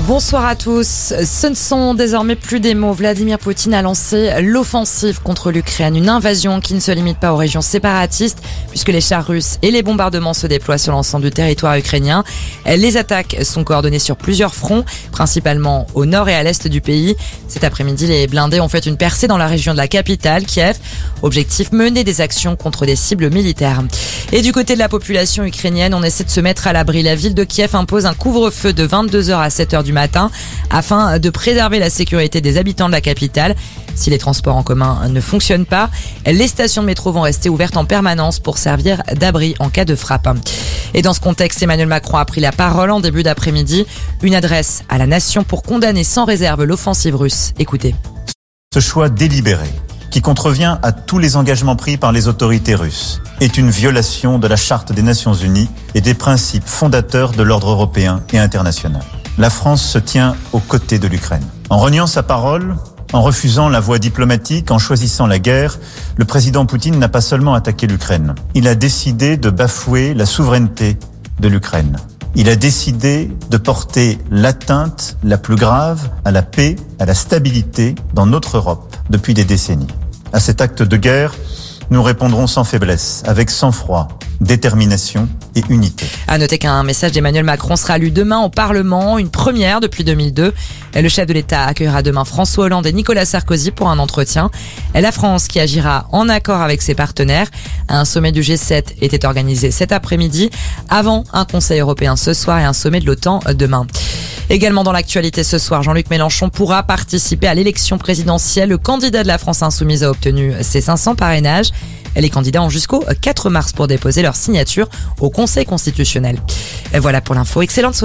Bonsoir à tous. Ce ne sont désormais plus des mots. Vladimir Poutine a lancé l'offensive contre l'Ukraine, une invasion qui ne se limite pas aux régions séparatistes, puisque les chars russes et les bombardements se déploient sur l'ensemble du territoire ukrainien. Les attaques sont coordonnées sur plusieurs fronts, principalement au nord et à l'est du pays. Cet après-midi, les blindés ont fait une percée dans la région de la capitale, Kiev. Objectif mener des actions contre des cibles militaires. Et du côté de la population ukrainienne, on essaie de se mettre à l'abri. La ville de Kiev impose un couvre-feu de 22h à 7h du matin afin de préserver la sécurité des habitants de la capitale. Si les transports en commun ne fonctionnent pas, les stations de métro vont rester ouvertes en permanence pour servir d'abri en cas de frappe. Et dans ce contexte, Emmanuel Macron a pris la parole en début d'après-midi, une adresse à la nation pour condamner sans réserve l'offensive russe. Écoutez. Ce choix délibéré qui contrevient à tous les engagements pris par les autorités russes, est une violation de la Charte des Nations Unies et des principes fondateurs de l'ordre européen et international. La France se tient aux côtés de l'Ukraine. En reniant sa parole, en refusant la voie diplomatique, en choisissant la guerre, le président Poutine n'a pas seulement attaqué l'Ukraine, il a décidé de bafouer la souveraineté de l'Ukraine. Il a décidé de porter l'atteinte la plus grave à la paix, à la stabilité dans notre Europe depuis des décennies. À cet acte de guerre, nous répondrons sans faiblesse, avec sang-froid, détermination et unité. À noter qu'un message d'Emmanuel Macron sera lu demain au Parlement, une première depuis 2002. Le chef de l'État accueillera demain François Hollande et Nicolas Sarkozy pour un entretien. La France qui agira en accord avec ses partenaires. Un sommet du G7 était organisé cet après-midi, avant un Conseil européen ce soir et un sommet de l'OTAN demain. Également dans l'actualité ce soir, Jean-Luc Mélenchon pourra participer à l'élection présidentielle. Le candidat de la France Insoumise a obtenu ses 500 parrainages. Les candidats ont jusqu'au 4 mars pour déposer leur signature au Conseil constitutionnel. Voilà pour l'info. Excellente soirée.